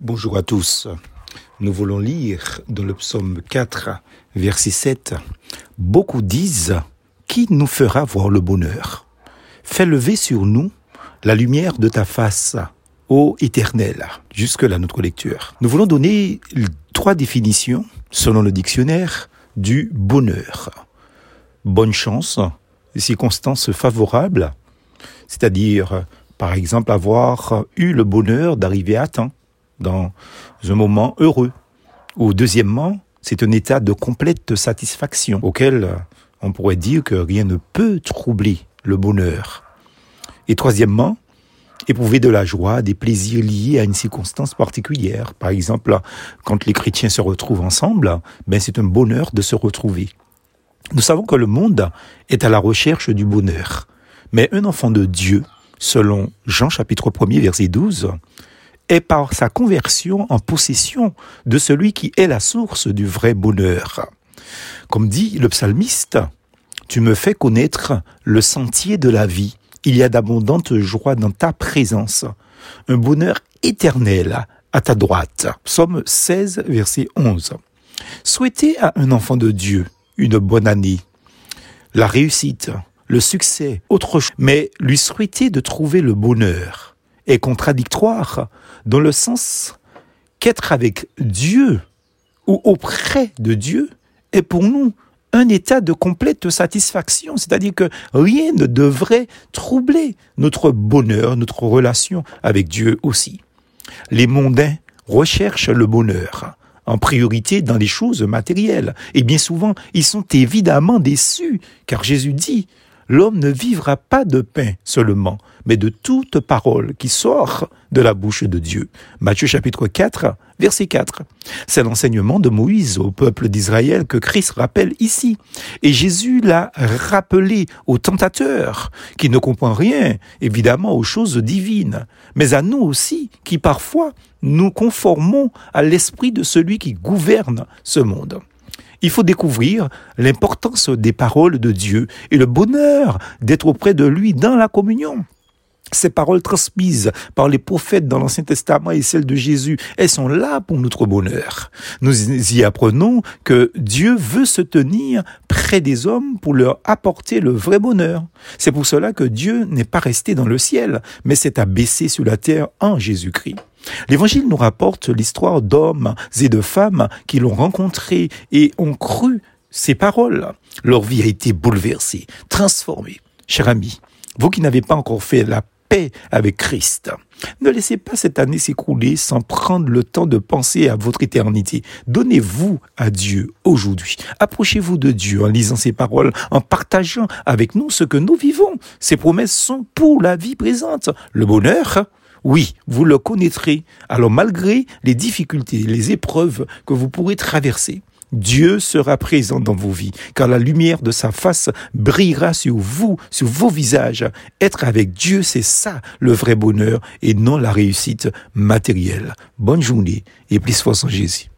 Bonjour à tous. Nous voulons lire dans le psaume 4, verset 7. Beaucoup disent, qui nous fera voir le bonheur? Fais lever sur nous la lumière de ta face, ô éternel. Jusque-là, notre lecture. Nous voulons donner trois définitions, selon le dictionnaire, du bonheur. Bonne chance, circonstances favorables, c'est-à-dire, par exemple, avoir eu le bonheur d'arriver à temps dans un moment heureux. Ou deuxièmement, c'est un état de complète satisfaction auquel on pourrait dire que rien ne peut troubler le bonheur. Et troisièmement, éprouver de la joie, des plaisirs liés à une circonstance particulière. Par exemple, quand les chrétiens se retrouvent ensemble, ben c'est un bonheur de se retrouver. Nous savons que le monde est à la recherche du bonheur. Mais un enfant de Dieu, selon Jean chapitre 1er verset 12, est par sa conversion en possession de celui qui est la source du vrai bonheur. Comme dit le psalmiste, tu me fais connaître le sentier de la vie. Il y a d'abondantes joies dans ta présence, un bonheur éternel à ta droite. Psaume 16, verset 11. Souhaiter à un enfant de Dieu une bonne année, la réussite, le succès, autre chose, mais lui souhaiter de trouver le bonheur, est contradictoire dans le sens qu'être avec Dieu ou auprès de Dieu est pour nous un état de complète satisfaction, c'est-à-dire que rien ne devrait troubler notre bonheur, notre relation avec Dieu aussi. Les mondains recherchent le bonheur en priorité dans les choses matérielles, et bien souvent ils sont évidemment déçus, car Jésus dit l'homme ne vivra pas de pain seulement, mais de toute parole qui sort de la bouche de Dieu. Matthieu chapitre 4, verset 4. C'est l'enseignement de Moïse au peuple d'Israël que Christ rappelle ici. Et Jésus l'a rappelé aux tentateurs qui ne comprennent rien, évidemment, aux choses divines, mais à nous aussi qui parfois nous conformons à l'esprit de celui qui gouverne ce monde. Il faut découvrir l'importance des paroles de Dieu et le bonheur d'être auprès de lui dans la communion. Ces paroles transmises par les prophètes dans l'Ancien Testament et celles de Jésus, elles sont là pour notre bonheur. Nous y apprenons que Dieu veut se tenir près des hommes pour leur apporter le vrai bonheur. C'est pour cela que Dieu n'est pas resté dans le ciel, mais s'est abaissé sur la terre en Jésus-Christ. L'Évangile nous rapporte l'histoire d'hommes et de femmes qui l'ont rencontré et ont cru ces paroles. Leur vie a été bouleversée, transformée. Cher ami, vous qui n'avez pas encore fait la paix avec Christ. Ne laissez pas cette année s'écrouler sans prendre le temps de penser à votre éternité. Donnez-vous à Dieu aujourd'hui. Approchez-vous de Dieu en lisant ses paroles, en partageant avec nous ce que nous vivons. Ces promesses sont pour la vie présente. Le bonheur, oui, vous le connaîtrez. Alors malgré les difficultés, les épreuves que vous pourrez traverser, Dieu sera présent dans vos vies, car la lumière de sa face brillera sur vous, sur vos visages. Être avec Dieu, c'est ça le vrai bonheur et non la réussite matérielle. Bonne journée et plus force en Jésus.